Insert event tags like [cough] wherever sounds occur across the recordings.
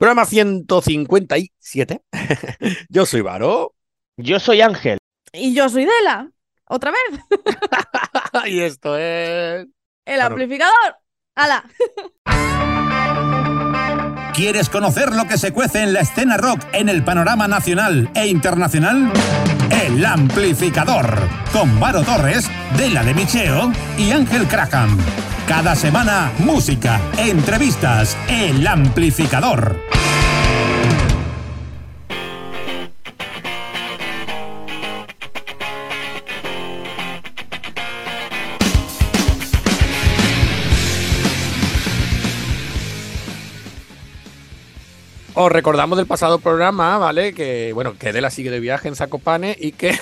Programa 157. [laughs] Yo soy Varo. Yo soy Ángel. Y yo soy Dela. ¿Otra vez? [laughs] y esto es. El amplificador. ¡Hala! ¿Quieres conocer lo que se cuece en la escena rock en el panorama nacional e internacional? El Amplificador, con Varo Torres, Dela de Micheo y Ángel Craham. Cada semana, música, entrevistas, El Amplificador. Os recordamos del pasado programa, ¿vale? Que, bueno, que Dela sigue de viaje en Zacopane y que,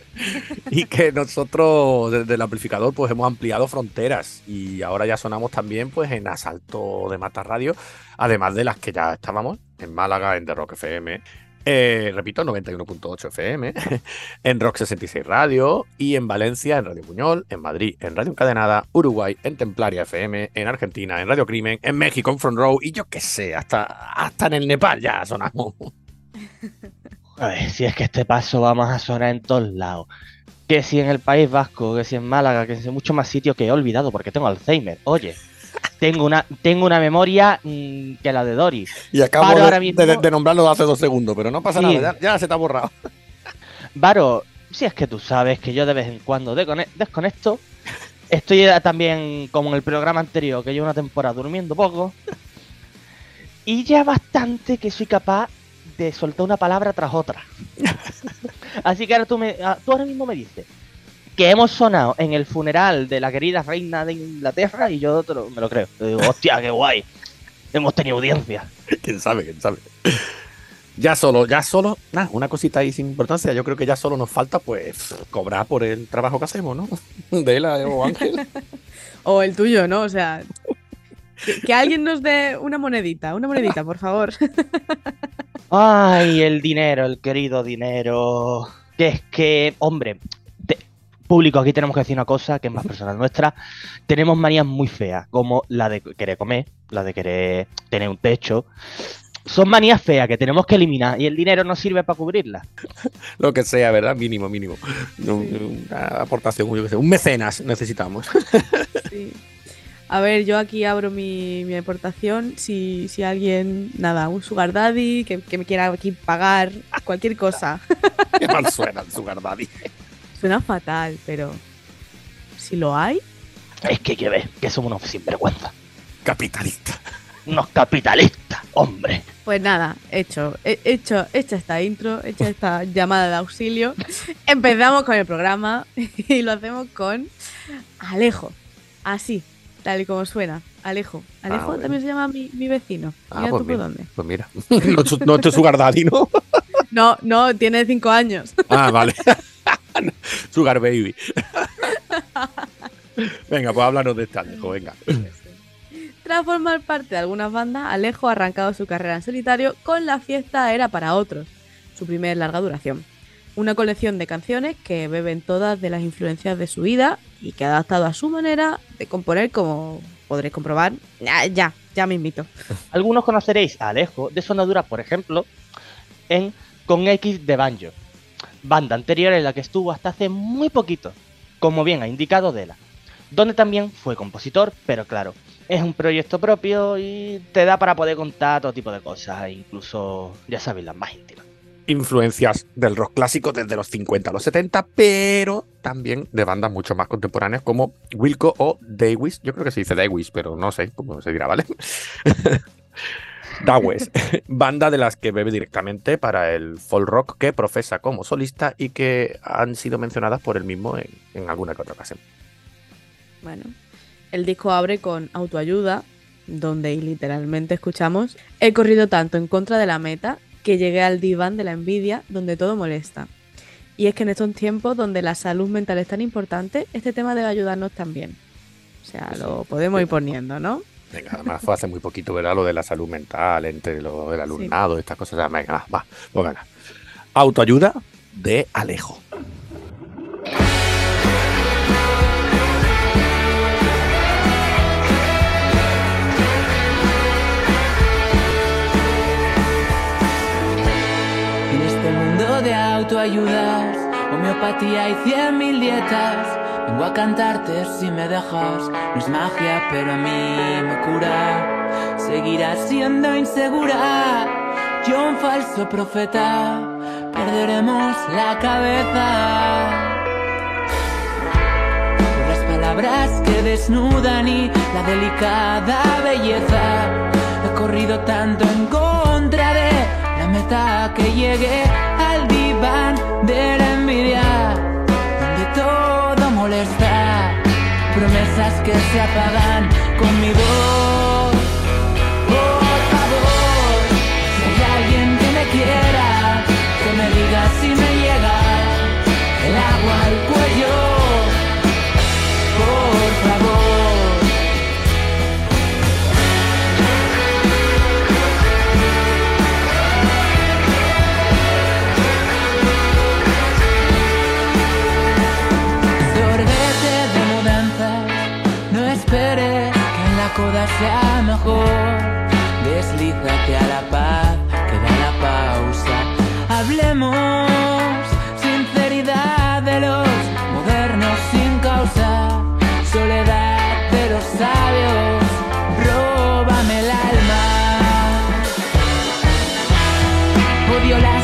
[laughs] y que nosotros desde el amplificador pues hemos ampliado fronteras y ahora ya sonamos también pues en Asalto de Mata Radio, además de las que ya estábamos en Málaga, en The Rock FM, eh, repito, 91.8 FM, en Rock 66 Radio y en Valencia, en Radio Puñol, en Madrid, en Radio Encadenada, Uruguay, en Templaria FM, en Argentina, en Radio Crimen, en México, en Front Row y yo qué sé, hasta, hasta en el Nepal ya sonamos. A ver, si es que este paso vamos a sonar en todos lados. Que si en el País Vasco, que si en Málaga, que si en muchos más sitios que he olvidado porque tengo Alzheimer. Oye, tengo una, tengo una memoria mm, que la de Doris. Y acabo Varo de, mismo- de- de nombrarlo hace dos segundos, pero no pasa Sí. nada, ya, ya se te ha borrado. [laughs] Varo, si es que tú sabes que yo de vez en cuando desconecto. Estoy también como en el programa anterior, que llevo una temporada durmiendo poco. Y ya bastante que soy capaz de soltar una palabra tras otra. [laughs] Así que ahora tú, me, ah, tú ahora mismo me dices que hemos sonado en el funeral de la querida reina de Inglaterra y yo te lo- me lo creo. Digo, hostia, qué guay. Hemos tenido audiencia. [laughs] quién sabe, quién sabe. Ya solo, ya solo, nada, una cosita ahí sin importancia. Yo creo que ya solo nos falta, pues, cobrar por el trabajo que hacemos, ¿no? [laughs] De él o Ángel. [laughs] O el tuyo, ¿no? O sea, que, que alguien nos dé una monedita, una monedita, por favor. Ay, el dinero, el querido dinero. Que es que, hombre, público, aquí tenemos que decir una cosa que es más personal nuestra. Tenemos manías muy feas, como la de querer comer, la de querer tener un techo. Son manías feas que tenemos que eliminar y el dinero no sirve para cubrirlas. [laughs] Lo que sea, ¿verdad? Mínimo, mínimo. Un- Una aportación, yo qué sé, un mecenas necesitamos. [laughs] Sí. A ver, yo aquí abro mi, mi aportación. Si, si alguien, nada, un sugar daddy que, que me quiera aquí pagar cualquier cosa. Qué mal [laughs] suena el Sugar Daddy. Suena fatal, pero si lo hay, Es que hay que ver que somos unos sinvergüenza. Capitalista. Unos capitalistas, hombre. pues nada, hecho, he- hecho, hecha esta intro, hecha esta llamada de auxilio. Empezamos con el programa [laughs] y lo hacemos con Alejo. Así, tal y como suena. Alejo. Alejo bueno. también se llama mi, mi vecino. Ah, Mira pues tú por dónde. Pues mira, [laughs] no, es- no es Sugar Daddy, ¿no? No, no, tiene cinco años. Ah, vale. [laughs] Sugar Baby. Venga, pues háblanos de este Alejo, venga. Tras formar parte de algunas bandas, Alejo ha arrancado su carrera en solitario con La fiesta era para otros, su primer larga duración. Una colección de canciones que beben todas de las influencias de su vida y que ha adaptado a su manera de componer como podréis comprobar. Ya, ya, ya me invito. Algunos conoceréis a Alejo de Sonadura, por ejemplo, en Con X de Banjo, banda anterior en la que estuvo hasta hace muy poquito, como bien ha indicado Dela, donde también fue compositor, pero claro, es un proyecto propio y te da para poder contar todo tipo de cosas, incluso, ya sabéis, las más íntimas. Influencias del rock clásico desde los 50 a los 70, pero también de bandas mucho más contemporáneas como Wilco o Dawes. Yo creo que se dice Dawes, pero no sé cómo se dirá, ¿vale? [laughs] Dawes, [laughs] banda de las que bebe directamente para el folk rock que profesa como solista y que han sido mencionadas por él mismo en, en alguna que otra ocasión. Bueno, el disco abre con Autoayuda, donde literalmente escuchamos He corrido tanto en contra de la meta que llegué al diván de la envidia donde todo molesta. Y es que en estos tiempos donde la salud mental es tan importante, este tema debe ayudarnos también. O sea, lo podemos ir poniendo, ¿no? Venga, además fue hace muy poquito, ¿verdad? Lo de la salud mental, entre lo del alumnado, sí. estas cosas. O sea, venga, va, pues venga. Autoayuda de Alejo. En este mundo de autoayudas, homeopatía y cien mil dietas Vengo a cantarte si me dejas, no es magia, pero a mí me cura. Seguirás siendo insegura, yo un falso profeta, perderemos la cabeza. Por las palabras que desnudan y la delicada belleza, he corrido tanto en contra de la meta que llegué al diván de la promesas que se apagan con mi voz. La coda sea mejor. Deslízate a la paz, que da la pausa. Hablemos sinceridad de los modernos sin causa. Soledad de los sabios, róbame el alma. Odio las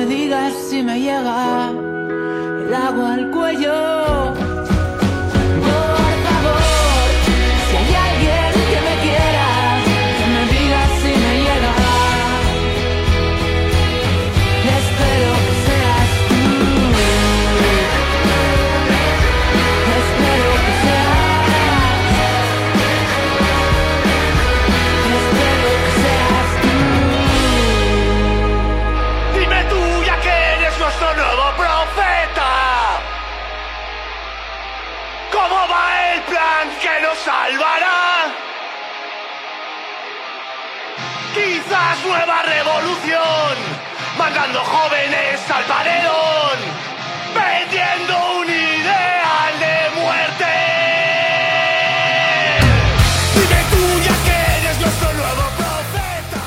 me diga si me llega el agua al cuello. Salvará? Quizás nueva revolución, mandando jóvenes al paredón, vendiendo un ideal de muerte. Dime tú ya que eres nuestro nuevo profeta.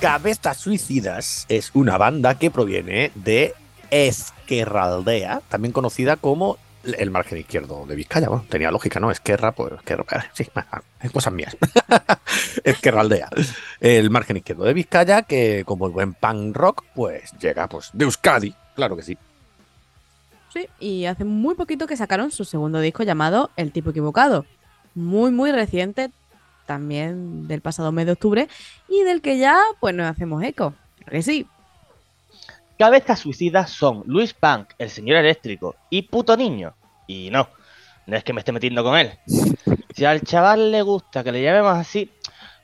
Cabezas Suicidas es una banda que proviene de Esquerraldea, también conocida como el margen izquierdo de Vizcaya. Bueno, tenía lógica, ¿no? Esquerra, pues Esquerra, eh, sí, es cosas mías. [laughs] Esquerraldea, el margen izquierdo de Vizcaya, que como el buen punk rock, pues llega pues de Euskadi, claro que sí. Sí, y hace muy poquito que sacaron su segundo disco llamado El tipo equivocado. Muy, muy reciente, también del pasado mes de octubre, y del que ya pues nos hacemos eco. Que sí, Cabezas suicidas son Luis Punk, el señor eléctrico y puto niño. Y no, no es que me esté metiendo con él. Si al chaval le gusta que le llamemos así,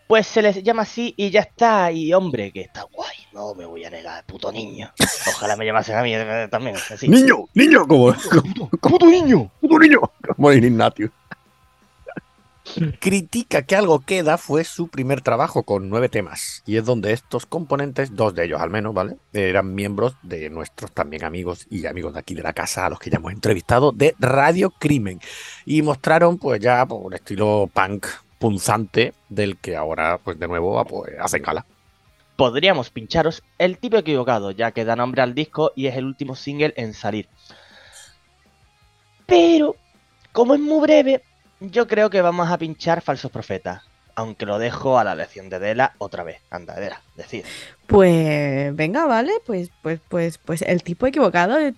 pues se le llama así y ya está. Y hombre, que está guay. No me voy a negar, puto niño. Ojalá me llamasen a mí eh, también. Así. Niño, niño, como, como, como tu niño, puto niño, como el. Critica que algo queda fue su primer trabajo con nueve temas y es donde estos componentes, dos de ellos al menos, ¿vale? Eran miembros de nuestros también amigos y amigos de aquí de la casa a los que ya hemos entrevistado de Radio Crimen y mostraron pues ya por un estilo punk punzante del que ahora pues de nuevo pues, hacen gala. Podríamos pincharos El tipo equivocado, ya que da nombre al disco y es el último single en salir. Pero, como es muy breve, yo creo que vamos a pinchar Falsos Profetas. Aunque lo dejo a la lección de Dela otra vez. Anda, Dela, decir. Pues venga, vale, pues, pues, pues, pues el tipo equivocado. eh,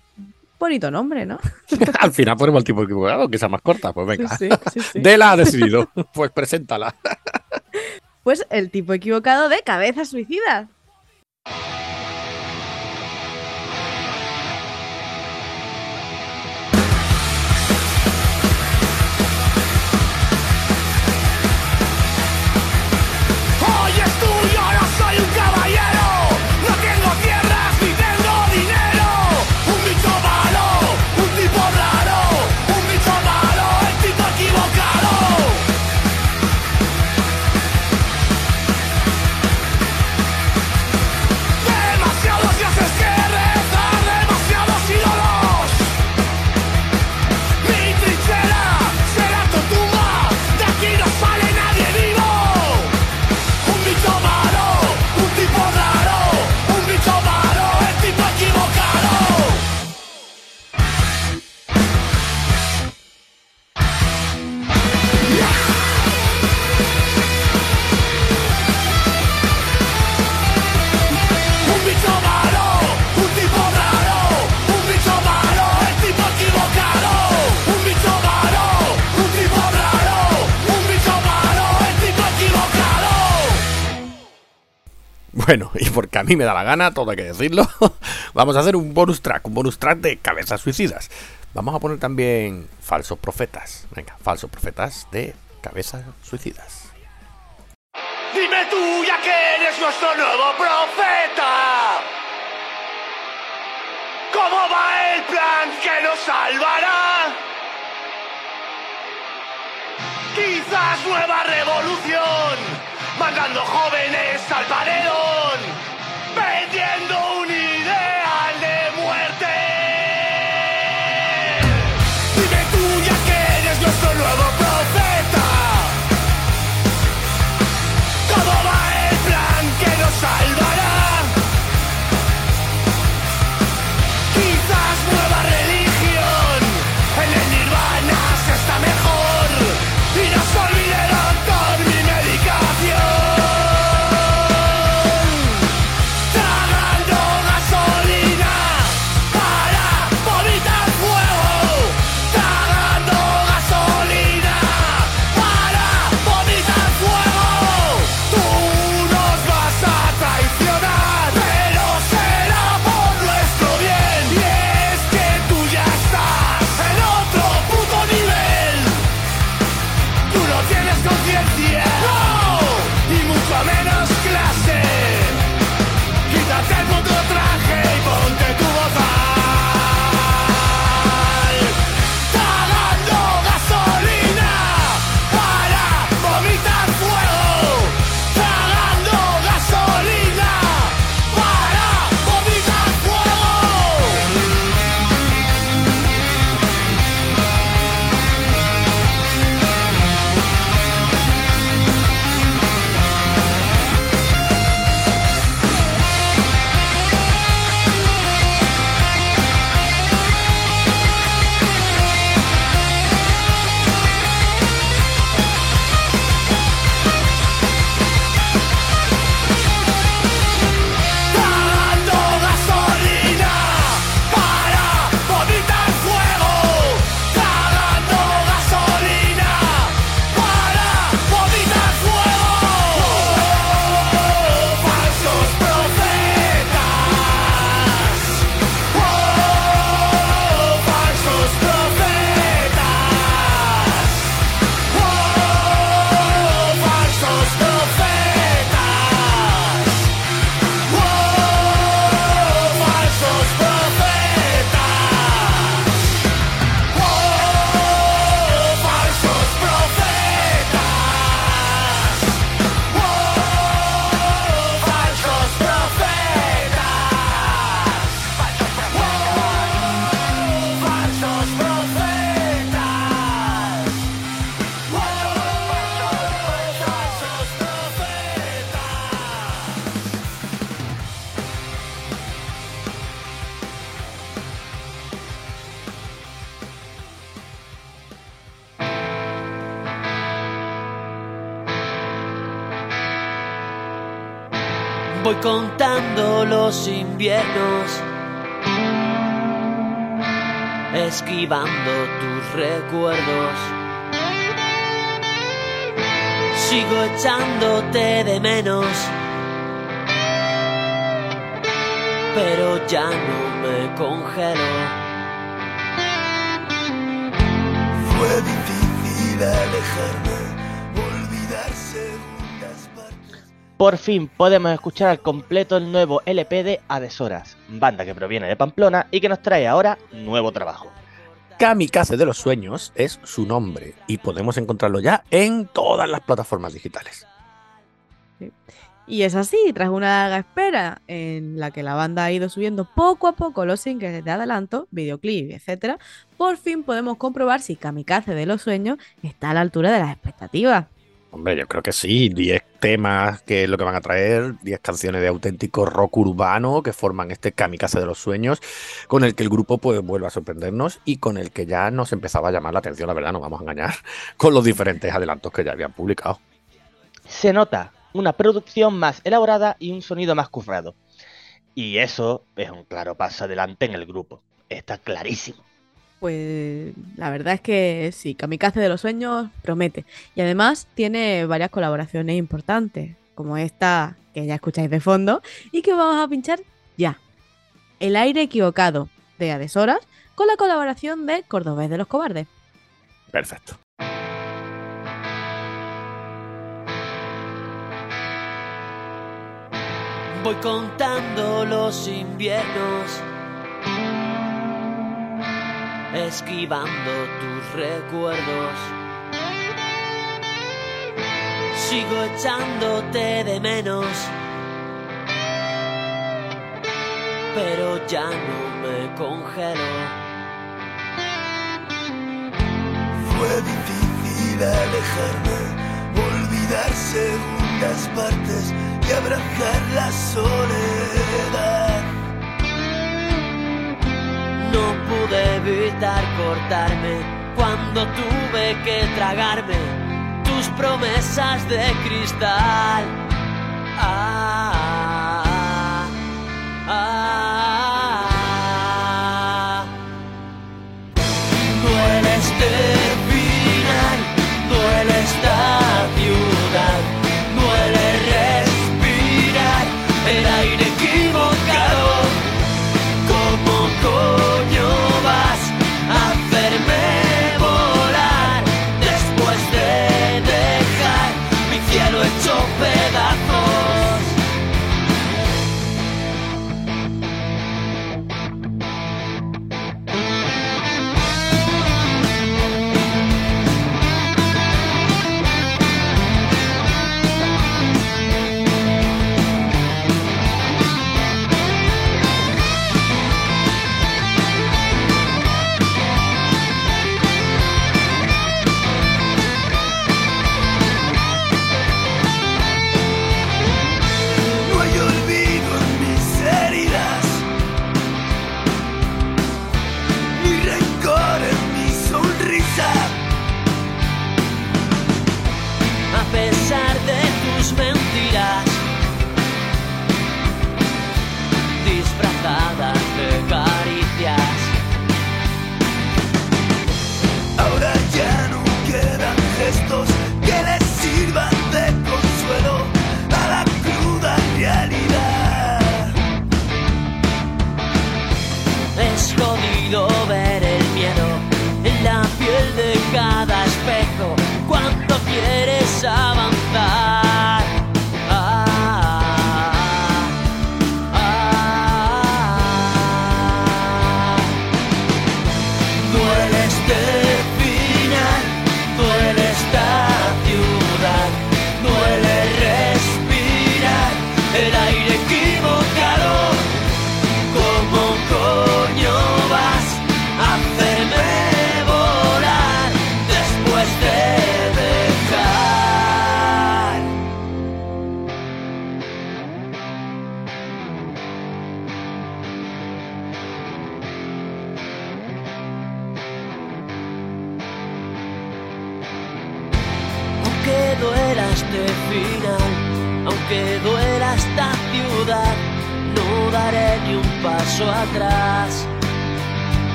Bonito nombre, ¿no? [laughs] Al final ponemos el tipo equivocado, que sea más corta. Pues venga. Sí, sí, sí. Dela ha decidido. [laughs] Pues preséntala. Pues el tipo equivocado de cabeza suicida. Bueno, y porque a mí me da la gana, todo hay que decirlo, [laughs] vamos a hacer un bonus track, un bonus track de cabezas suicidas. Vamos a poner también falsos profetas. Venga, falsos profetas de cabezas suicidas. Dime tú ya que eres nuestro nuevo profeta. ¿Cómo va el plan que nos salvará? Quizás nueva revolución, mandando jóvenes al paredón, esquivando tus recuerdos. Sigo echándote de menos, pero ya no me congelo. Fue difícil alejarme, Por fin podemos escuchar al completo el nuevo LP de Adesoras, banda que proviene de Pamplona y que nos trae ahora nuevo trabajo. Kamikaze de los Sueños es su nombre y podemos encontrarlo ya en todas las plataformas digitales. Y es así, tras una larga espera en la que la banda ha ido subiendo poco a poco los singles de adelanto, videoclip, etcétera, por fin podemos comprobar si Kamikaze de los Sueños está a la altura de las expectativas. Hombre, yo creo que sí, 10 temas que es lo que van a traer, 10 canciones de auténtico rock urbano que forman este Kamikaze de los Sueños, con el que el grupo pues vuelve a sorprendernos y con el que ya nos empezaba a llamar la atención, la verdad, no vamos a engañar, [laughs] con los diferentes adelantos que ya habían publicado. Se nota una producción más elaborada y un sonido más currado. Y eso es un claro paso adelante en el grupo. Está clarísimo. Pues la verdad es que sí, Kamikaze de los Sueños promete. Y además tiene varias colaboraciones importantes, como esta que ya escucháis de fondo y que vamos a pinchar ya. El aire equivocado de Adesoras con la colaboración de Cordobés de los Cobardes. Perfecto. Voy contando los inviernos, esquivando tus recuerdos. Sigo echándote de menos, pero ya no me congelo. Fue difícil alejarme, olvidar segundas partes y abrazar la soledad. No pude evitar cortarme cuando tuve que tragarme tus promesas de cristal. Ah,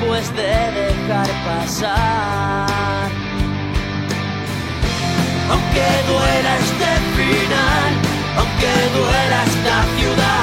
después de dejar pasar. Aunque duela este final, aunque duela esta ciudad,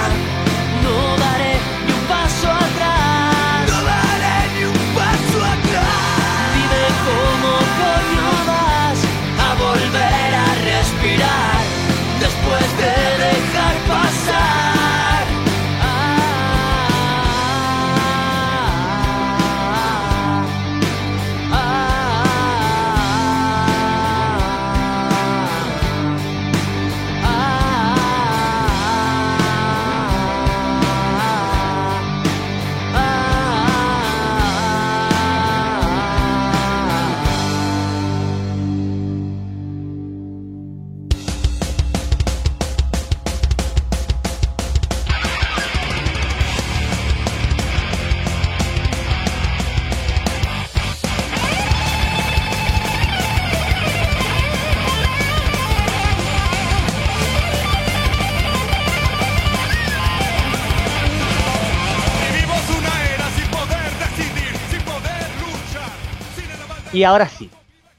Y ahora sí,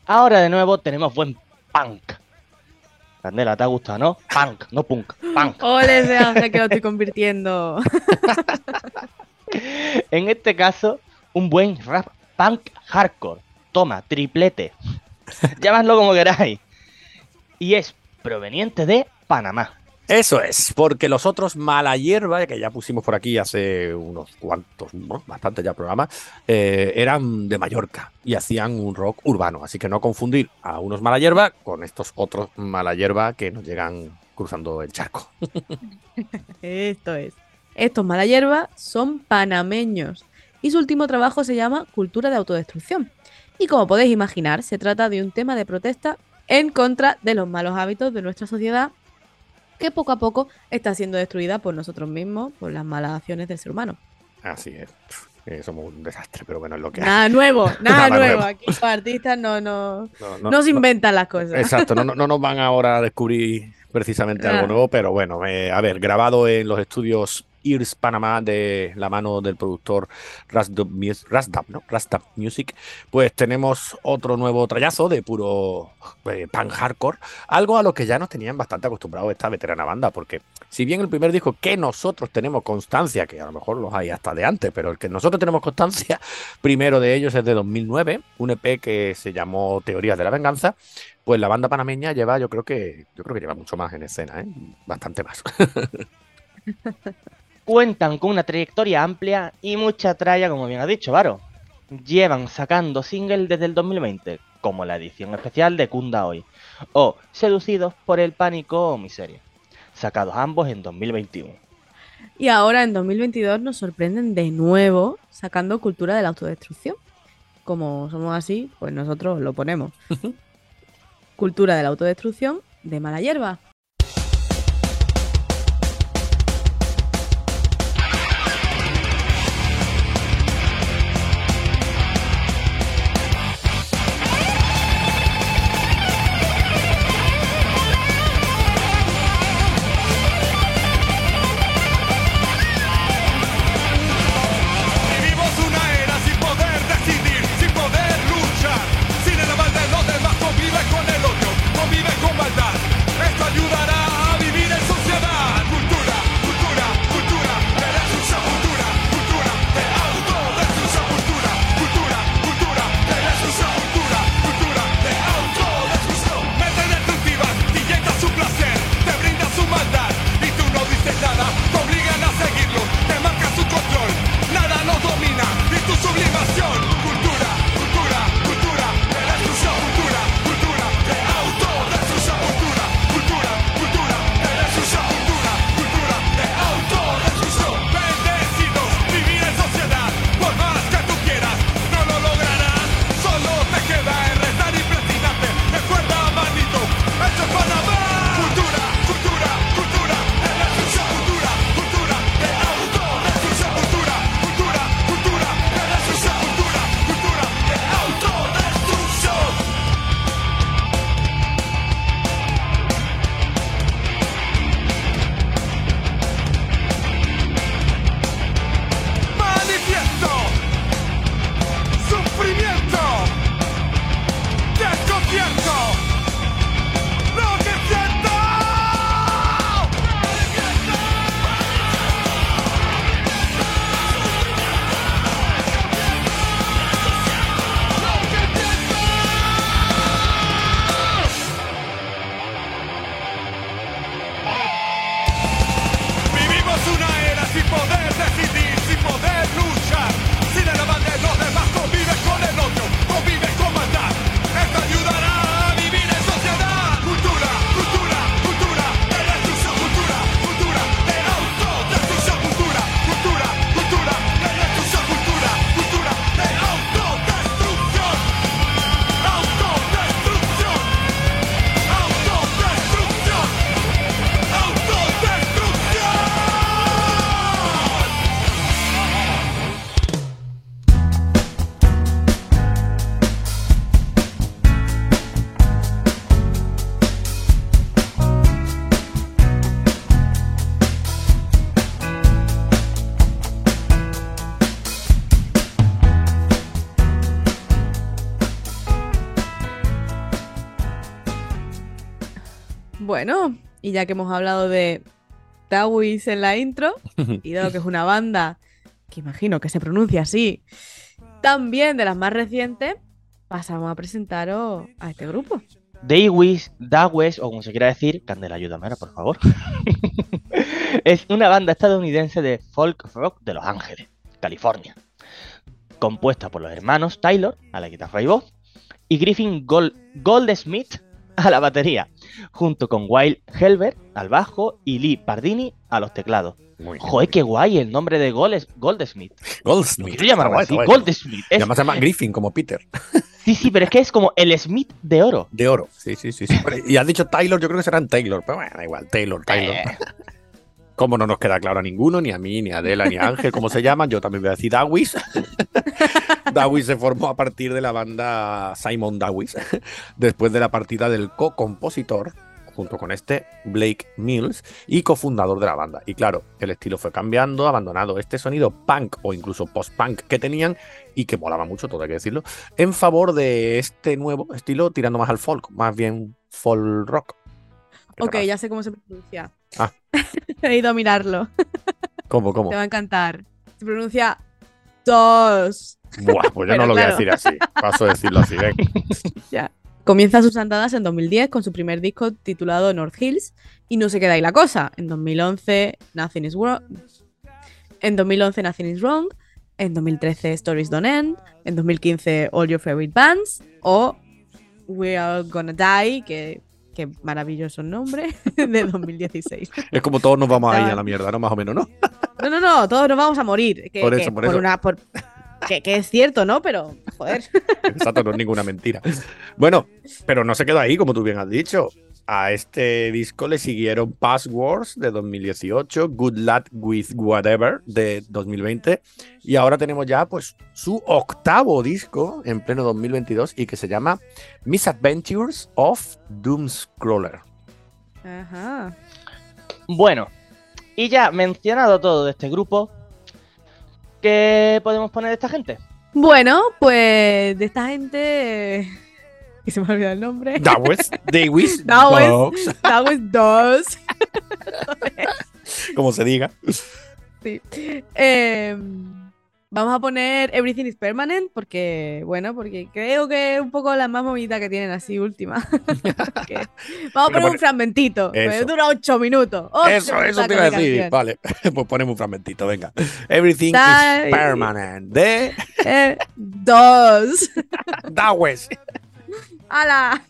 ahora de nuevo tenemos buen punk. Candela, ¿te ha gustado, no? Punk, no punk, punk. Ole ese ángel [laughs] que lo estoy convirtiendo. [laughs] En este caso, un buen rap punk hardcore. Toma, triplete. [laughs] Llamadlo como queráis. Y es proveniente de Panamá. Eso es, porque los otros Mala Hierba, que ya pusimos por aquí hace unos cuantos, bastante ya programas, eh, eran de Mallorca y hacían un rock urbano. Así que no confundir a unos Mala Hierba con estos otros Mala Hierba que nos llegan cruzando el charco. [laughs] Esto es. Estos mala hierba son panameños y su último trabajo se llama Cultura de Autodestrucción. Y como podéis imaginar, se trata de un tema de protesta en contra de los malos hábitos de nuestra sociedad que poco a poco está siendo destruida por nosotros mismos, por las malas acciones del ser humano. Así es. Eh, somos un desastre, pero bueno, es lo que hay. Nada nuevo, [laughs] nada, Nada nuevo. nuevo. Aquí los artistas no, no, No, no, no- se inventan las cosas. Exacto, no, no, no nos van ahora a descubrir precisamente algo [laughs] Ah. nuevo, pero bueno, eh, a ver, grabado en los estudios Ears Panamá de la mano del productor Rasdub, Mus- Rasdab, ¿no? Music, pues tenemos otro nuevo trayazo de puro eh, pan hardcore, algo a lo que ya nos tenían bastante acostumbrados esta veterana banda, porque si bien el primer disco que nosotros tenemos constancia, que a lo mejor los hay hasta de antes, pero el que nosotros tenemos constancia, [laughs] primero de ellos es de 2009, un EP que se llamó Teorías de la Venganza, pues la banda panameña lleva, yo creo que, yo creo que lleva mucho más en escena, ¿eh? bastante más. [laughs] Cuentan con una trayectoria amplia y mucha tralla, como bien ha dicho Varo. Llevan sacando singles desde el 2020, como la edición especial de Kunda Hoy, o Seducidos por el Pánico o Miseria, sacados ambos en 2021. Y ahora en 2022 nos sorprenden de nuevo sacando cultura de la autodestrucción. Como somos así, pues nosotros lo ponemos. cultura de la autodestrucción de mala hierba. Bueno, y ya que hemos hablado de Tawis en la intro, [laughs] y dado que es una banda que imagino que se pronuncia así, también de las más recientes, pasamos a presentaros a este grupo. Daywis, Dawes, o como se quiera decir, Candela, ayúdame ahora, por favor. [laughs] es una banda estadounidense de folk rock de Los Ángeles, California. Compuesta por los hermanos Taylor, a la guitarra y voz, y Griffin Gold- Goldsmith a la batería, junto con Wild Helbert al bajo y Lee Pardini a los teclados. Muy Joder, qué guay el nombre de Gold- Goldsmith. Goldsmith. quiero llamar Está guay, así, está guay. Goldsmith. Es- además se llama Griffin, como Peter. sí, sí, pero es que es como el Smith de oro. De oro. Sí, sí, sí. sí. Y has dicho Taylor, yo creo que serán Taylor. Pero bueno, da igual. Taylor, Taylor. Eh. Como no nos queda claro a ninguno, ni a mí, ni a Adela, ni a Ángel, cómo se llaman, yo también voy a decir Dawis. [laughs] Dawis se formó a partir de la banda Simon Dawis, después de la partida del co-compositor, junto con este Blake Mills, y cofundador de la banda. Y claro, el estilo fue cambiando, abandonado este sonido punk o incluso post-punk que tenían y que molaba mucho, todo hay que decirlo, en favor de este nuevo estilo tirando más al folk, más bien folk rock. ¿Qué te Ok, ya sé cómo se pronuncia. Ah. [laughs] He ido a mirarlo. ¿Cómo, cómo? Te va a encantar. Se pronuncia dos. Buah, pues yo no lo voy a decir así. Paso a decirlo así, ven. [laughs] Ya. Comienza sus andadas en 2010 con su primer disco titulado North Hills y no se queda ahí la cosa. En 2011 Nothing is Wrong. En 2011 Nothing is Wrong. En 2013 Stories Don't End. En 2015 All Your Favorite Bands. O We Are Gonna Die, que, que maravilloso nombre, [laughs] de 2016. Es como todos nos vamos ahí Estaba- a la mierda, ¿no? Más o menos, ¿no? No, no, no, todos nos vamos a morir. Que, Por que eso, por eso. Una, por- que, que es cierto, ¿no? Pero, joder. [laughs] Exacto, no es ninguna mentira. Bueno, pero no se quedó ahí, como tú bien has dicho. A este disco le siguieron Passwords de 2018, Good Luck with Whatever de 2020 y ahora tenemos ya pues su octavo disco en pleno 2022 y que se llama Misadventures of Doomscroller. Ajá. Bueno, y ya mencionado todo de este grupo, ¿qué podemos poner de esta gente? Bueno, pues de esta gente. Y se me ha olvidado el nombre. Dawes, Dawes, Dawes. Dogs, [laughs] was dos. como se diga. Sí. Em, vamos a poner Everything is Permanent porque, bueno, porque creo que es un poco la más movida que tienen así última. [laughs] Porque- vamos a poner pone- un fragmentito. Eso. dura ocho minutos. Ocho Eso, eso te iba a de decir. canción. Vale, [laughs] pues ponemos un fragmentito, venga. Everything is permanent. De Eh, dos. Dawes. ¡Hala!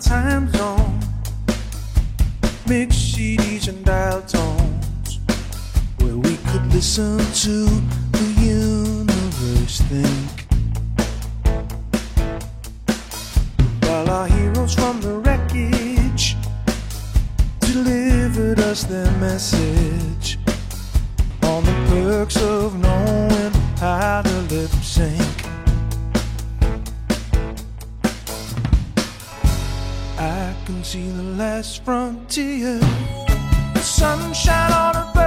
Time zone. Mix CDs and dial tones. Where we could listen to the universe think. While our heroes from the wreckage delivered us their message on the perks of knowing how to lip sync. See the last frontier. Sunshine on a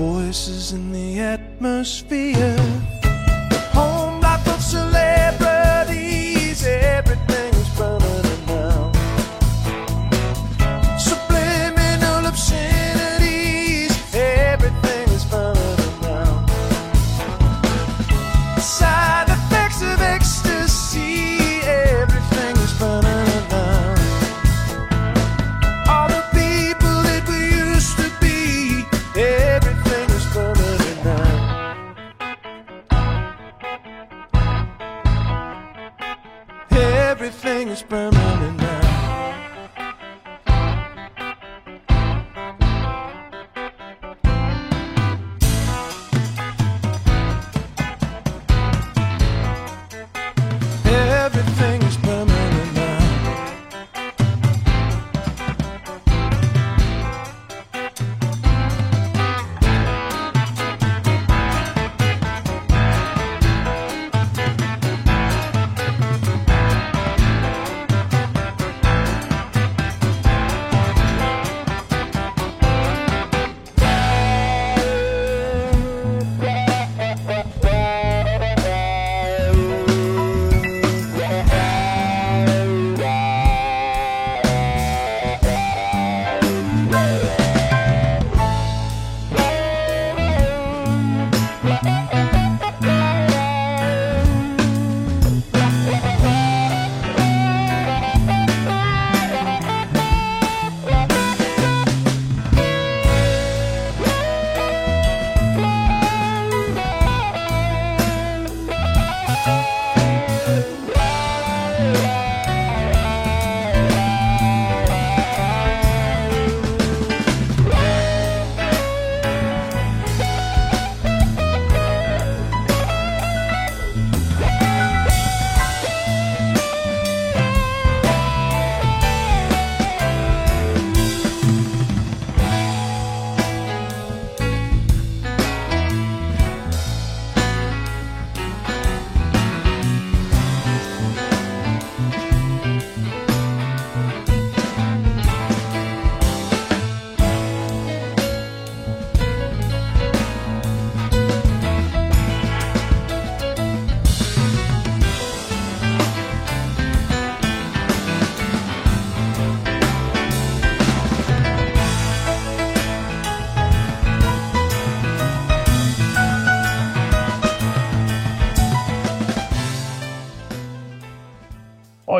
Voices in the atmosphere.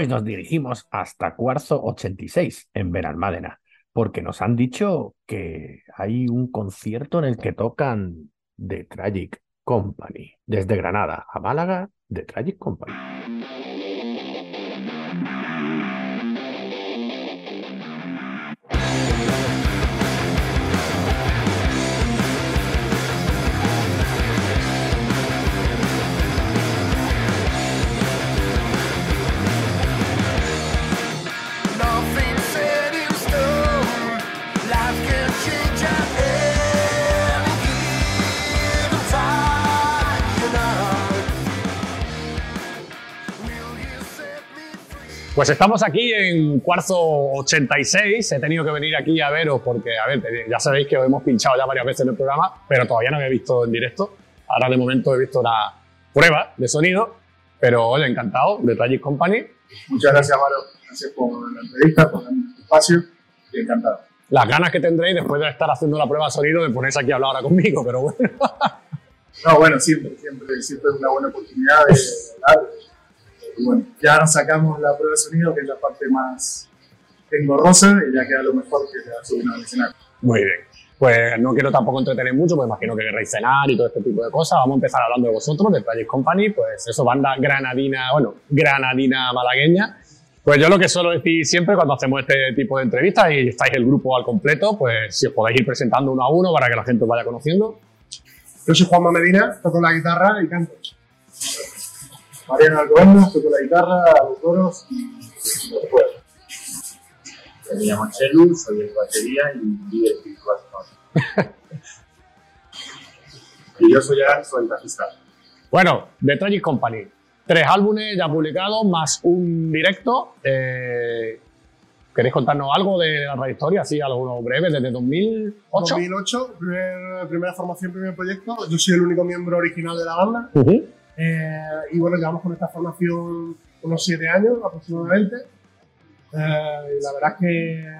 Hoy nos dirigimos hasta Cuarzo 86 en Benalmádena, porque nos han dicho que hay un concierto en el que tocan The Tragic Company. Desde Granada a Málaga, The Tragic Company. Pues estamos aquí en Cuarzo 86. He tenido que venir aquí a veros porque, a ver, ya sabéis que os hemos pinchado ya varias veces en el programa, pero todavía no había visto en directo. Ahora de momento he visto la prueba de sonido, pero oye, encantado de Tragic Company. Muchas gracias, Maro. Gracias por la entrevista, por darme este espacio y encantado. Las ganas que tendréis después de estar haciendo la prueba de sonido de ponerse aquí a hablar ahora conmigo, pero bueno. No, bueno, siempre, siempre, siempre es una buena oportunidad de hablar. Bueno, ya nos sacamos la prueba de sonido, que es la parte más engorrosa, y ya queda lo mejor que te subir al escenario. Muy bien. Pues no quiero tampoco entretener mucho, pues imagino que querréis cenar y todo este tipo de cosas. Vamos a empezar hablando de vosotros, de Tragic Company, pues eso, banda granadina, bueno, granadina malagueña. Pues yo lo que suelo decir siempre cuando hacemos este tipo de entrevistas y estáis el grupo al completo, pues si os podéis ir presentando uno a uno para que la gente os vaya conociendo. Yo soy Juanma Medina, toco la guitarra y canto. Mariano Alcobendas, toco la guitarra, hago coros y los juegos. Me llamo Chelu, soy el batería y líder espiritual. [laughs] y yo soy soy el bajista. Bueno, The Tragic Company. Tres álbumes ya publicados, más un directo. Eh, ¿Queréis contarnos algo de la trayectoria? Así, algo breve, desde 2008. 2008, primer- primera formación, primer proyecto. Yo soy el único miembro original de la banda. Eh, y bueno, llevamos con esta formación unos siete años aproximadamente. Eh, y la verdad es que,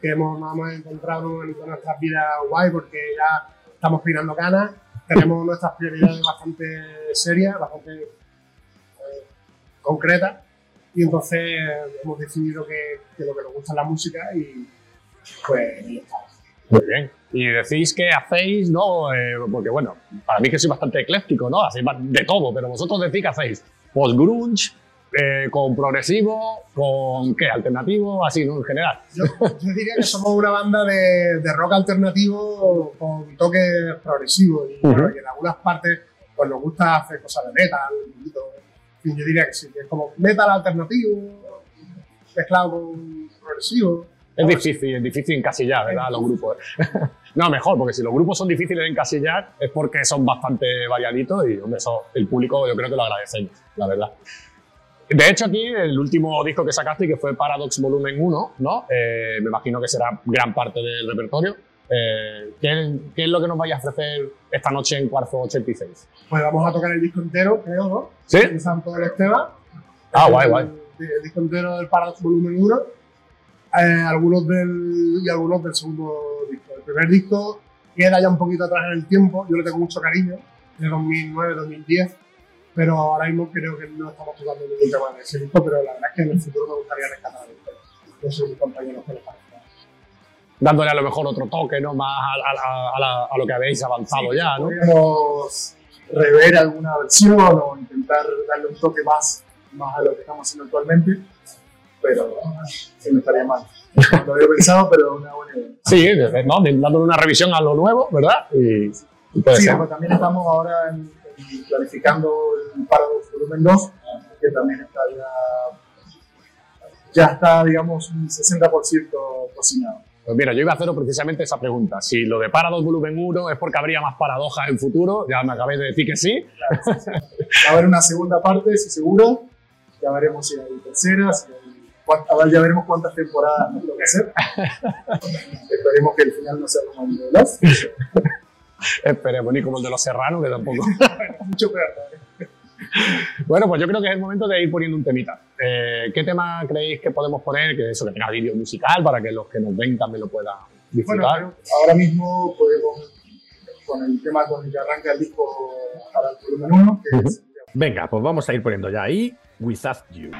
que hemos, encontrado en nuestras vidas guay porque ya estamos pirando ganas, tenemos nuestras prioridades bastante serias, bastante eh, concretas. Y entonces hemos decidido que, lo que nos gusta es la música y pues ahí está. Muy bien. Y decís que hacéis, ¿no? Eh, porque bueno, para mí que soy bastante ecléctico, ¿no? Hacéis de todo, pero vosotros decís que hacéis post-grunge, eh, con progresivo, con qué, alternativo, así, ¿no? En general. Yo, yo diría que somos una banda de, de rock alternativo con toques progresivos y, bueno, Ujú. y en algunas partes pues nos gusta hacer cosas de metal, poquito. En fin, yo diría que sí, que es como metal alternativo mezclado con progresivo. Es difícil, es difícil encasillar, ¿verdad? Los grupos. [laughs] no, mejor, porque si los grupos son difíciles de encasillar es porque son bastante variaditos y, hombre, eso el público yo creo que lo agradecemos, la verdad. De hecho, aquí el último disco que sacaste, que fue Paradox Volumen 1, ¿no? Eh, me imagino que será gran parte del repertorio. Eh, ¿qué, qué es lo que nos vais a ofrecer esta noche en Cuarzo 86? Pues vamos a tocar el disco entero, creo, ¿no? ¿Sí? De Santo del Esteban. Ah, guay, guay. El, el disco entero del Paradox Volumen 1. Eh, algunos del, y algunos del segundo disco. El primer disco queda ya un poquito atrás en el tiempo, yo le tengo mucho cariño, de 2009, 2010, pero ahora mismo creo que no estamos tocando ningún tema de ese disco, pero la verdad es que en el futuro me gustaría rescatar el tema. Yo soy mis compañeros que les parezca. Dándole a lo mejor otro toque, ¿no? Más a, a- a la- a lo que habéis avanzado ya, ¿no? Podríamos rever alguna versión o intentar darle un toque más, más a lo que estamos haciendo actualmente, pero sí no estaría mal. Lo había pensado, pero una buena idea. Sí, ¿no? Dándole una revisión a lo nuevo, ¿verdad? Y, y puede Sí, ser. pero también estamos ahora en- en planificando el Paradox Volumen 2, que también está ya, ya está, digamos, un 60% cocinado. Pues mira, yo iba a haceros precisamente esa pregunta. Si lo de Paradox Volumen 1 es porque habría más paradojas en futuro, ya me acabéis de decir que sí. Va a haber una segunda parte, sí, seguro. Ya veremos si hay tercera, si hay ya veremos cuántas temporadas nos toca hacer. Esperemos que el final no sea como el de los. Esperemos, ni como el de los serranos, que tampoco. [laughs] Mucho peor. ¿no? bueno, pues yo creo que es el momento de ir poniendo un temita. Eh, ¿Qué tema creéis que podemos poner? Que eso, que tenga vídeo musical para que los que nos ven también lo puedan Bueno, disfrutar. pero ahora mismo podemos, con el tema con el que arranca el disco para el volumen 1, que es Venga, pues vamos a ir poniendo ya ahí Without You.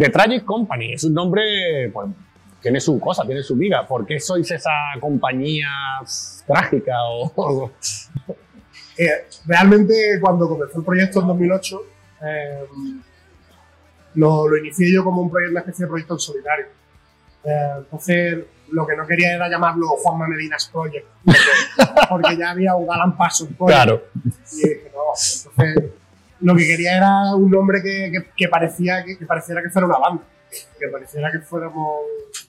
The Tragic Company es un nombre, pues, tiene su cosa, tiene su viga. ¿Por qué sois esa compañía trágica o, [laughs] Eh, realmente cuando comenzó el proyecto en 2008, eh, lo, lo inicié yo como un proyecto, una especie de proyecto en solitario. Eh, entonces, lo que no quería era llamarlo Juanma Medina's Project, porque, porque ya había un Parsons Project. Claro. Y dije, no, entonces lo que quería era un nombre que, que- que parecía, que, que pareciera que fuera una banda, que pareciera que fuéramos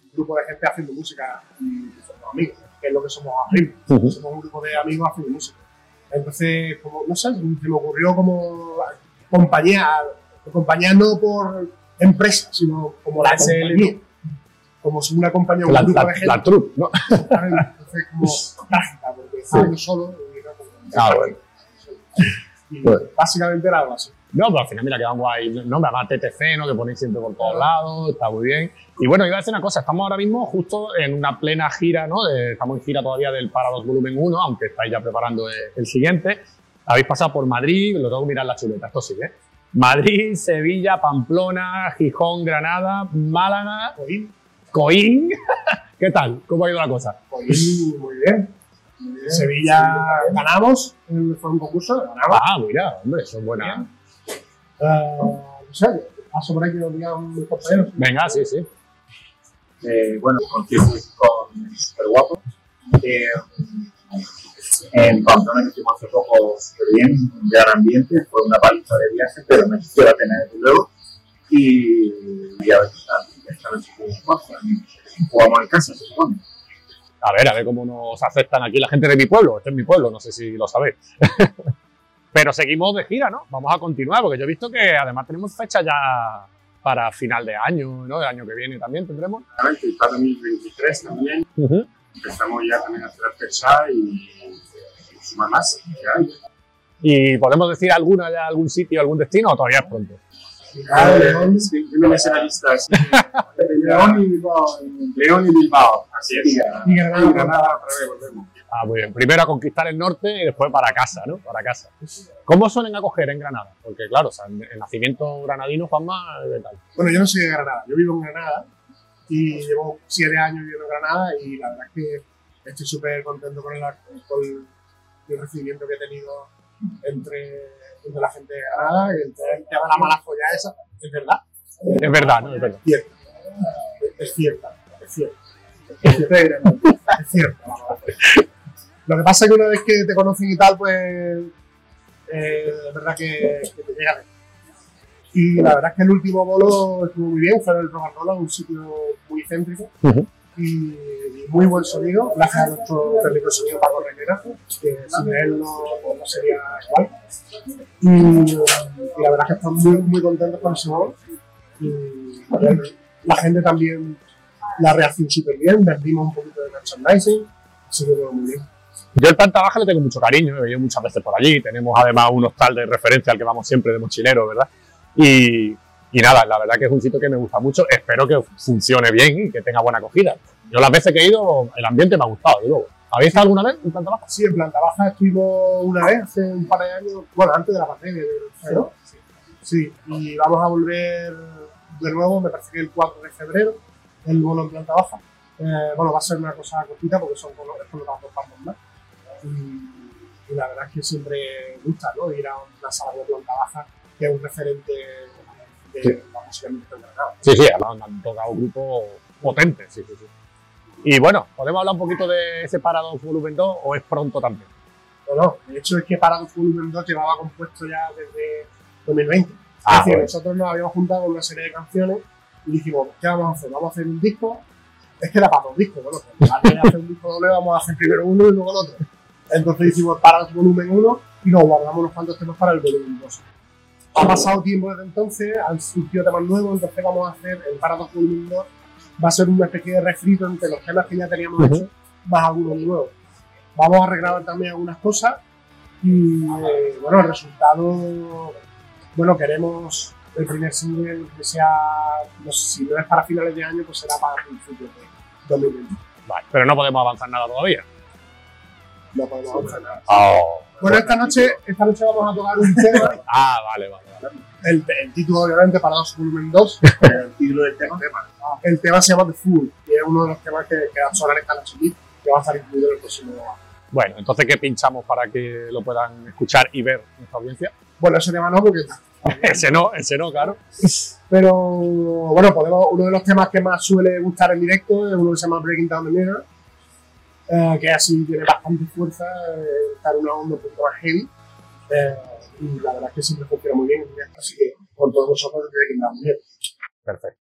un grupo de gente haciendo música y que somos amigos, que es lo que somos. Ujú. Somos un grupo de amigos haciendo música. Entonces, como, no sé, se me ocurrió como compañía, compañía no por empresa, sino como la compañía. Como si una compañía, un La, grupo la, de gente. la ¿no? Entonces, como trágica, porque estaba yo solo y como. Ah, bueno. Y Bueno. básicamente era así. No, pero al final, mira, quedan guay. No, me llama TTC, ¿no? Que ponéis siempre por todos lados, está muy bien. Y bueno, iba a decir una cosa, estamos ahora mismo justo en una plena gira, ¿no? De- estamos en gira todavía del Paradox Volumen 1, aunque estáis ya preparando el, el siguiente. Habéis pasado por Madrid, lo tengo que mirar la chuleta, esto sí, ¿eh? Madrid, Sevilla, Pamplona, Gijón, Granada, Málaga, Coín, Coín. [laughs] ¿Qué tal? ¿Cómo ha ido la cosa? Coín, muy bien. Sevilla ganamos, fue un concurso, ganamos. Ah, mira, hombre, eso es buena. Eh, no sé, paso por ahí que nos digan mis compañeros. Venga, sí, sí. Eh, bueno, concierto con súper guapo. Eh, en Pamplona que estuvimos hace poco súper bien, un gran ambiente, fue una paliza de viaje, pero me la pena desde luego. Y, y a ver esta noche jugamos, jugamos en casa, se supone. A ver, a ver cómo nos aceptan aquí la gente de mi pueblo. Este es mi pueblo, no sé si lo sabéis. [laughs] Pero seguimos de gira, ¿no? Vamos a continuar, porque yo he visto que además tenemos fecha ya para final de año, ¿no? Del año que viene también tendremos. Y para 2023 también, empezamos ya también a hacer fecha y, y sumar más. ¿Y podemos decir alguna ya, algún sitio, algún destino o todavía es pronto? Ah, León, sí, yo voy a hacer. León y Bilbao. León y Bilbao, así es. Y Granada. Y Granada, otra vez volvemos. Ah, muy bien. Primero a conquistar el norte y después para casa, ¿no? Para casa. ¿Cómo suelen acoger en Granada? Porque claro, o sea, el nacimiento granadino, Juanma, ¿qué tal? Bueno, yo no soy de Granada, yo vivo en Granada y llevo siete años viviendo en Granada y la verdad es que estoy súper contento con el, con el recibimiento que he tenido entre, entre la gente de Granada y entre el tema de la mala folla esa, es verdad. Es verdad, ¿no? Es verdad. cierta. Es cierta, es cierta. Es cierta. Es cierta. Lo que pasa es que una vez que te conocen y tal, pues eh, es verdad que, que te llega. Y la verdad es que el último bolo estuvo muy bien, fue en el Rogarola, un sitio muy céntrico. Y muy buen sonido, gracias a nuestro técnico de sonido Paco Reguera, que sin él no, no sería igual. Y, y la verdad es que estamos muy, muy contentos con ese bolo. Y la gente también la reacción súper bien, vendimos un poquito de merchandising, así que todo muy bien. Yo el planta baja le tengo mucho cariño, he ido muchas veces por allí, tenemos además un hostal de referencia al que vamos siempre de mochilero, ¿verdad? Y, y nada, la verdad que es un sitio que me gusta mucho, espero que funcione bien y que tenga buena acogida. Yo las veces que he ido, el ambiente me ha gustado, de luego. ¿Habéis estado alguna vez en planta baja? Sí, en planta baja estuvimos una vez hace un par de años, bueno, antes de la pandemia, ¿no? Sí, y vamos a volver de nuevo, me parece que el 4 de febrero, el bolo en planta baja. Eh, bueno, va a ser una cosa cortita porque son con es con los dos bandos más. Y, y la verdad es que siempre gusta, ¿no? Ir a una sala de planta baja que es un referente de la música en Granada. Sí, sí, además me han tocado grupos potentes, sí, sí, sí. Y bueno, ¿podemos hablar un poquito de ese Paradox Volumen 2 o es pronto también? No, no, de hecho es que Paradox Volumen 2 llevaba compuesto ya desde 2020. Ah, es decir, bueno. nosotros nos habíamos juntado con una serie de canciones y dijimos, ¿qué vamos a hacer? ¿Vamos a hacer un disco? Es que era para dos discos, bueno, pues antes de hacer un disco doble vamos a hacer primero uno y luego el otro. Entonces hicimos Paradox Volumen 1 y nos guardamos unos cuantos temas para el volumen 2. Ha pasado tiempo desde entonces, han surgido temas nuevos, entonces vamos a hacer el Paradox 2. Va a ser una especie de refrito entre los temas que ya teníamos Ujú. hechos, más algunos nuevos. Vamos a regrabar también algunas cosas y eh, bueno, el resultado, bueno, queremos el primer single que sea, no sé, si no es para finales de año, pues será para principios de 2020. Vale, pero no podemos avanzar nada todavía. No podemos avanzar nada. Oh. Bueno, esta noche, esta noche vamos a tocar un tema [laughs] Ah, vale, vale. El, el título, obviamente, Paradox Volumen 2. [laughs] El título del tema. El tema se llama The Fool, y es uno de los temas que, que va a sonar Kalash Beat, que va a estar incluido en el próximo. Bueno, entonces, ¿qué pinchamos para que lo puedan escuchar y ver nuestra audiencia? Bueno, ese tema no, porque [laughs] ese no, ese no, claro. Pero bueno, podemos, uno de los temas que más suele gustar en directo es uno que se llama Breaking Down the Mirror, eh, que así tiene bastante fuerza, eh, está en una onda un poco más heavy. eh, y la verdad es que siempre funciona muy bien así que con todos vosotros Breaking Down the Mirror. Perfecto.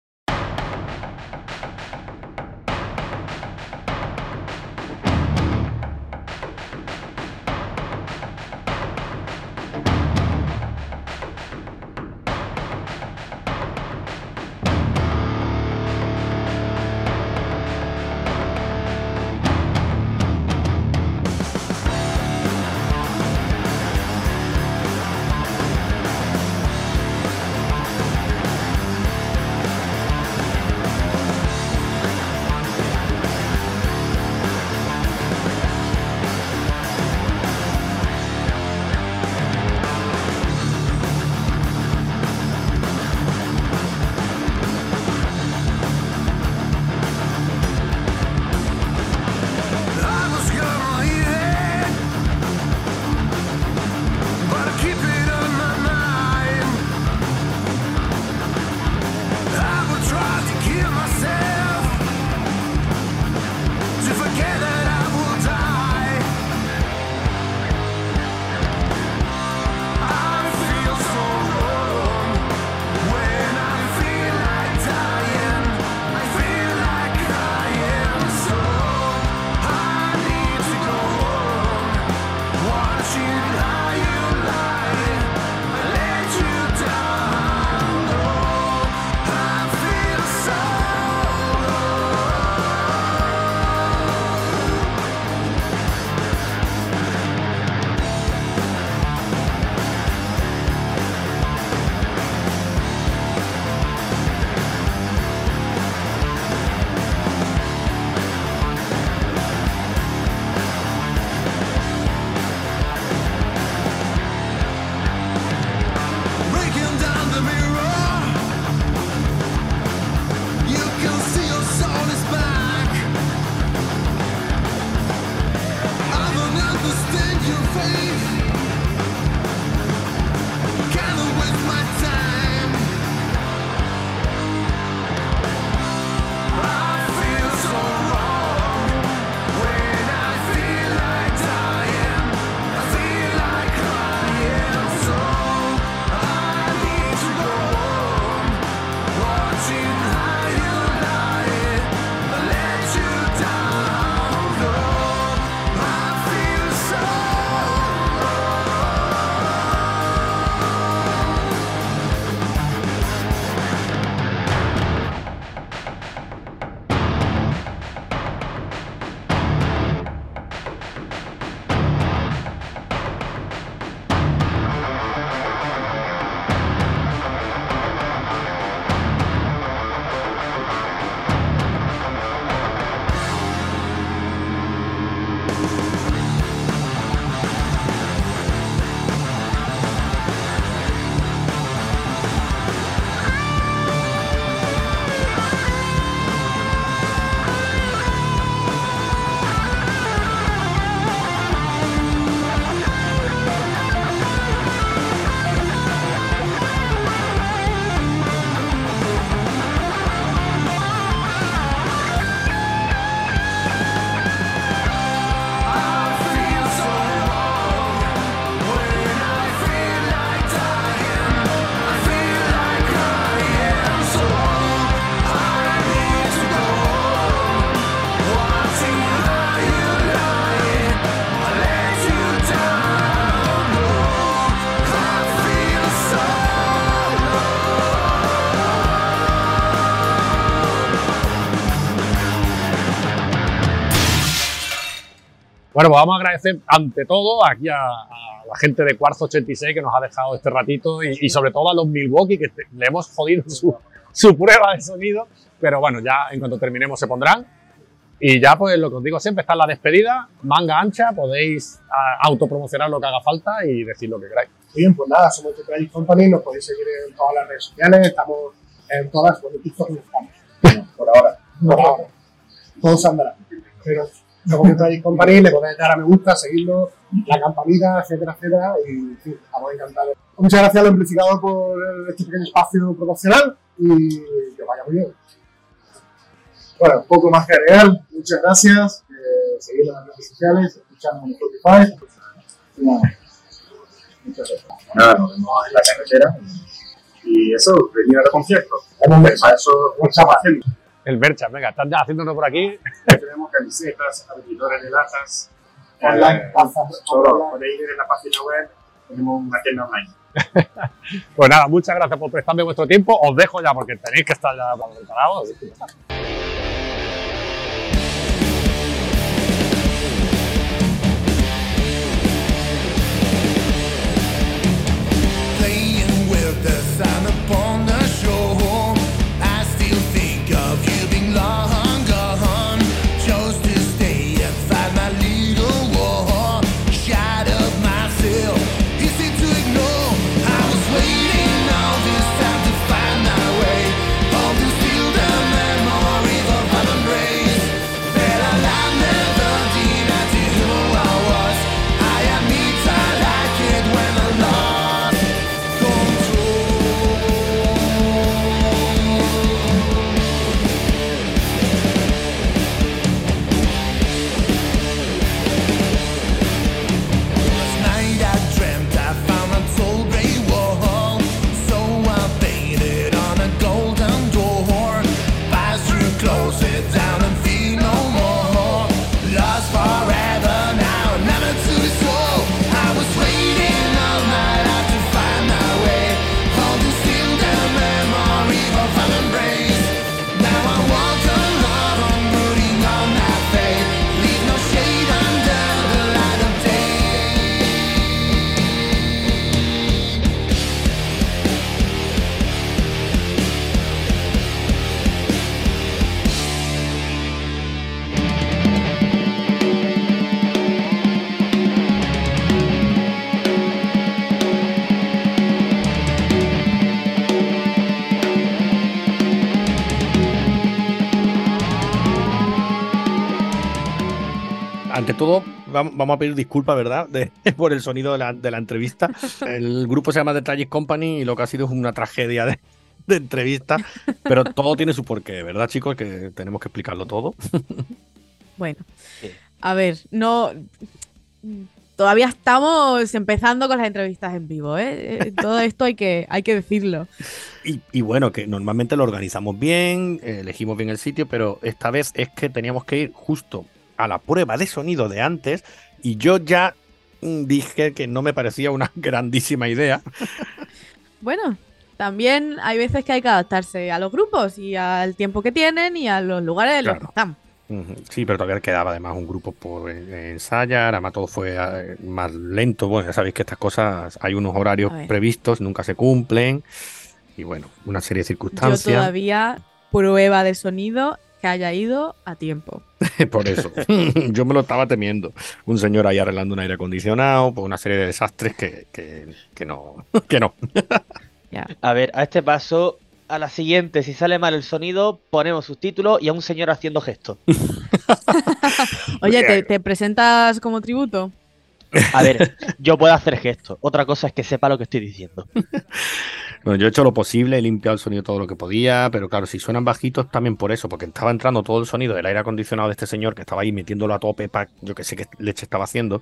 Bueno, pues vamos a agradecer ante todo aquí a, a la gente de Cuarzo 86 que nos ha dejado este ratito y, y sobre todo a los Milwaukee que te- le hemos jodido su, su prueba de sonido, pero bueno, ya en cuanto terminemos se pondrán. Y ya pues lo que os digo siempre está en la despedida, manga ancha, podéis autopromocionar lo que haga falta y decir lo que queráis. Bien, pues nada, somos The Tragic Company, nos podéis seguir en todas las redes sociales, estamos en todas, bueno, en TikTok no estamos. Por ahora. Por ahora. Todo se andará. Pero somos The Tragic Company, le podéis dar a me gusta, seguirlo, la campanita, etcétera, etcétera, y en fin, estamos encantados. Muchas gracias al amplificador por este pequeño espacio promocional y que vaya muy bien. Bueno, poco más que agregar. Muchas gracias. Eh, en las redes sociales, escuchamos en Spotify. Y nada. Muchas gracias. Nada, nos vemos en la carretera. Y eso, venir a los conciertos. Para eso lo estamos haciendo. El Bercha, venga, están ya haciéndonos por aquí. Tenemos camisetas, abridores de latas. Online, eh, todo. Podéis ver en la página web. Tenemos una tienda online. [laughs] Pues nada, muchas gracias por prestarme vuestro tiempo. Os dejo ya porque tenéis que estar ya preparados. Playing Ante todo, vam- vamos a pedir disculpas, ¿verdad? De- [laughs] por el sonido de la, de la entrevista. El grupo se llama The Tragic Company y lo que ha sido es una tragedia de, de entrevista. Pero todo tiene su porqué, ¿verdad, chicos? Que tenemos que explicarlo todo. Bueno, a ver, no. Todavía estamos empezando con las entrevistas en vivo, ¿eh? Eh, Todo esto hay que, hay que decirlo. Y, y bueno, que normalmente lo organizamos bien, elegimos bien el sitio, pero esta vez es que teníamos que ir justo a la prueba de sonido de antes y yo ya dije que no me parecía una [laughs] grandísima idea. Bueno, también hay veces que hay que adaptarse a los grupos y al tiempo que tienen y a los lugares en los que Claro. están. Sí, pero todavía quedaba además un grupo por eh, ensayar, además todo fue eh, más lento. Bueno, ya sabéis que estas cosas hay unos horarios previstos, nunca se cumplen. Y bueno, una serie de Yo circunstancias. todavía prueba de sonido que haya ido a tiempo. [laughs] Por eso, [laughs] yo me lo estaba temiendo. Un señor ahí arreglando un aire acondicionado, por una serie de desastres que, que, que no, [laughs] que no. A ver, a este paso, a la siguiente, si sale mal el sonido, ponemos subtítulos y a un señor haciendo gestos. Oye, ¿te, te presentas como tributo? A ver, yo puedo hacer gestos. Otra cosa es que sepa lo que estoy diciendo. Bueno, yo he hecho lo posible, he limpiado el sonido todo lo que podía, pero claro, si suenan bajitos también por eso, porque estaba entrando todo el sonido del aire acondicionado de este señor que estaba ahí metiéndolo a tope para yo que sé qué leche estaba haciendo.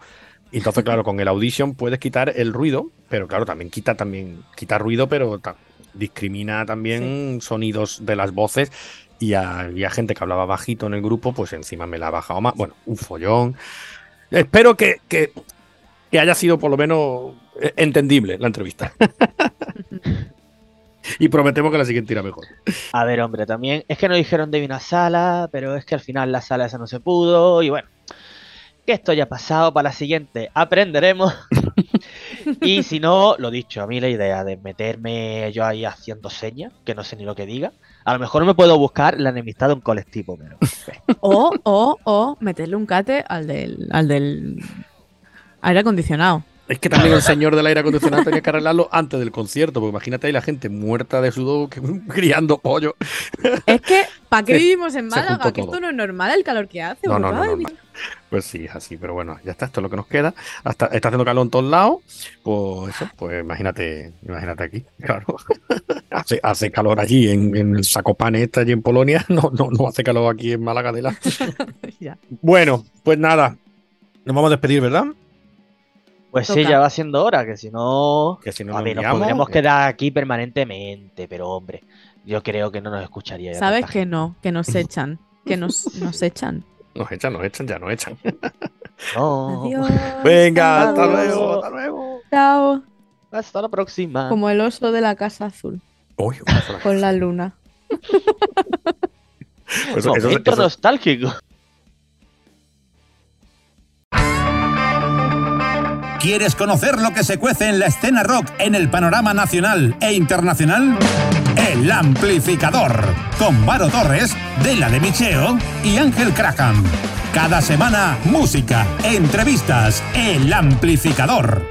Y entonces, claro, con el Audition puedes quitar el ruido, pero claro, también quita también quita ruido, pero ta- discrimina también sonidos de las voces. Y había gente que hablaba bajito en el grupo, pues encima me la ha bajado más. Bueno, un follón. Espero que, que, que haya sido por lo menos entendible la entrevista. [laughs] y prometemos que la siguiente irá mejor. A ver, hombre, también es que nos dijeron de una sala, pero es que al final la sala esa no se pudo y bueno, que esto ya ha pasado, para la siguiente aprenderemos. [laughs] y si no, lo dicho, a mí la idea de meterme yo ahí haciendo señas, que no sé ni lo que diga, a lo mejor me puedo buscar la enemistad de un colectivo, pero... O, o, o meterle un cate al del, al del aire acondicionado. Es que también el señor del aire acondicionado tenía que arreglarlo antes del concierto, porque imagínate ahí la gente muerta de sudor [laughs] criando pollo. Es que, ¿para qué vivimos en Málaga? Que esto no es normal el calor que hace. No, no, no. Pues sí, es así, pero bueno, ya está, esto es lo que nos queda. Hasta, está haciendo calor en todos lados. Pues eso, pues imagínate, imagínate aquí, [laughs] claro. hace, hace calor allí en, en el Sacopane este allí en Polonia. [laughs] No, no, no hace calor aquí en Málaga de la. Ya. Bueno, pues nada. Nos vamos a despedir, ¿verdad? Pues sí, ya va siendo hora, que si no. Que si no a nos ver, nos liamos, podríamos eh. quedar aquí permanentemente, pero hombre, yo creo que no nos escucharía. ya Sabes que no, que nos echan. Que nos, nos echan. [laughs] Nos echan, nos echan, ya nos echan. No. Adiós. Venga, hasta luego, hasta luego. Chao. Hasta la próxima. Como el oso de la casa azul. Uy, Con la luna. [laughs] Pues eso- eso- Momento eso- nostálgico. ¿Quieres conocer lo que se cuece en la escena rock en el panorama nacional e internacional? El Amplificador, con Varo Torres, Dela de Micheo y Ángel Craham. Cada semana, música, entrevistas, El Amplificador.